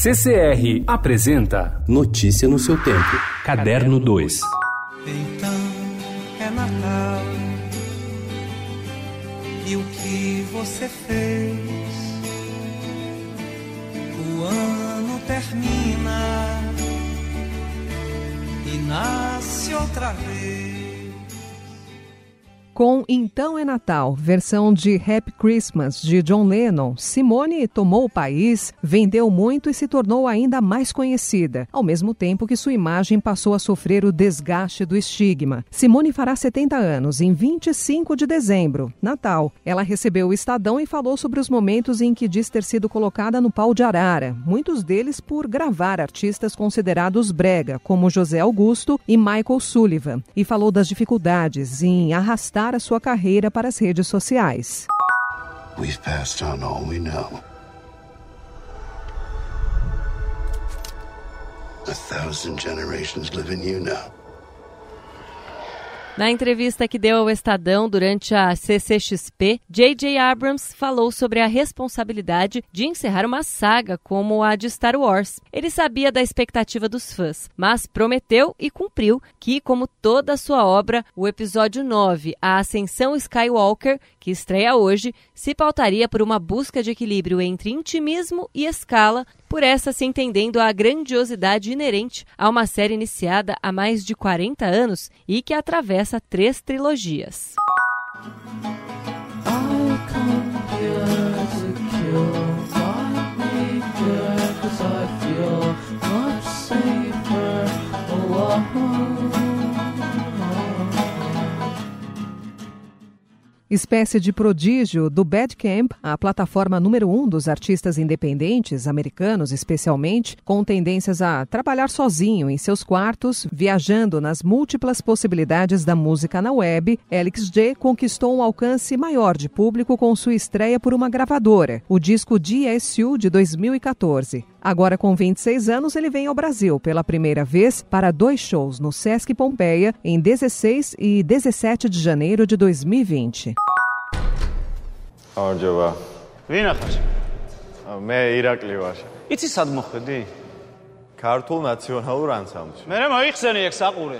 CCR apresenta Notícia no seu tempo. Caderno 2. Então é Natal. E o que você fez? O ano termina e nasce outra vez. Com Então é Natal, versão de Happy Christmas de John Lennon, Simone tomou o país, vendeu muito e se tornou ainda mais conhecida, ao mesmo tempo que sua imagem passou a sofrer o desgaste do estigma. Simone fará 70 anos em 25 de dezembro, Natal. Ela recebeu o Estadão e falou sobre os momentos em que diz ter sido colocada no pau de arara, muitos deles por gravar artistas considerados brega, como José Augusto e Michael Sullivan, e falou das dificuldades em arrastar a sua carreira para as redes sociais. We've on all we know. A thousand generations live in you now. Na entrevista que deu ao Estadão durante a CCXP, J.J. Abrams falou sobre a responsabilidade de encerrar uma saga como a de Star Wars. Ele sabia da expectativa dos fãs, mas prometeu e cumpriu que, como toda a sua obra, o episódio 9, A Ascensão Skywalker, que estreia hoje, se pautaria por uma busca de equilíbrio entre intimismo e escala por essa se entendendo a grandiosidade inerente a uma série iniciada há mais de 40 anos e que atravessa três trilogias. Espécie de prodígio do Bandcamp, a plataforma número um dos artistas independentes, americanos especialmente, com tendências a trabalhar sozinho em seus quartos, viajando nas múltiplas possibilidades da música na web, Alex conquistou um alcance maior de público com sua estreia por uma gravadora, o disco DSU de 2014. Agora, com 26 anos, ele vem ao Brasil pela primeira vez para dois shows no Sesc Pompeia em 16 e 17 de janeiro de 2020. გამარჯობა. ვინა ხარ? მე ირაკლი ვარ. იცი სად მოხვედი? ქართულ ნაციონალურ ანსამბლში. მე მოიხსენი ეგ საყურე.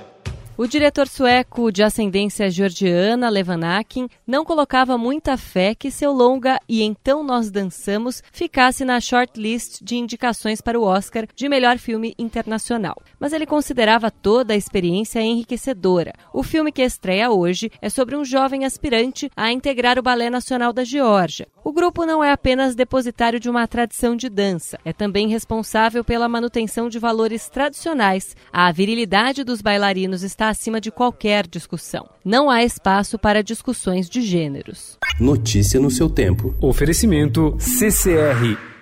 O diretor sueco de ascendência georgiana, Levan Akin, não colocava muita fé que seu longa E Então Nós Dançamos ficasse na shortlist de indicações para o Oscar de melhor filme internacional. Mas ele considerava toda a experiência enriquecedora. O filme que estreia hoje é sobre um jovem aspirante a integrar o Balé Nacional da Geórgia. O grupo não é apenas depositário de uma tradição de dança, é também responsável pela manutenção de valores tradicionais. A virilidade dos bailarinos está acima de qualquer discussão. Não há espaço para discussões de gêneros. Notícia no seu tempo. Oferecimento CCR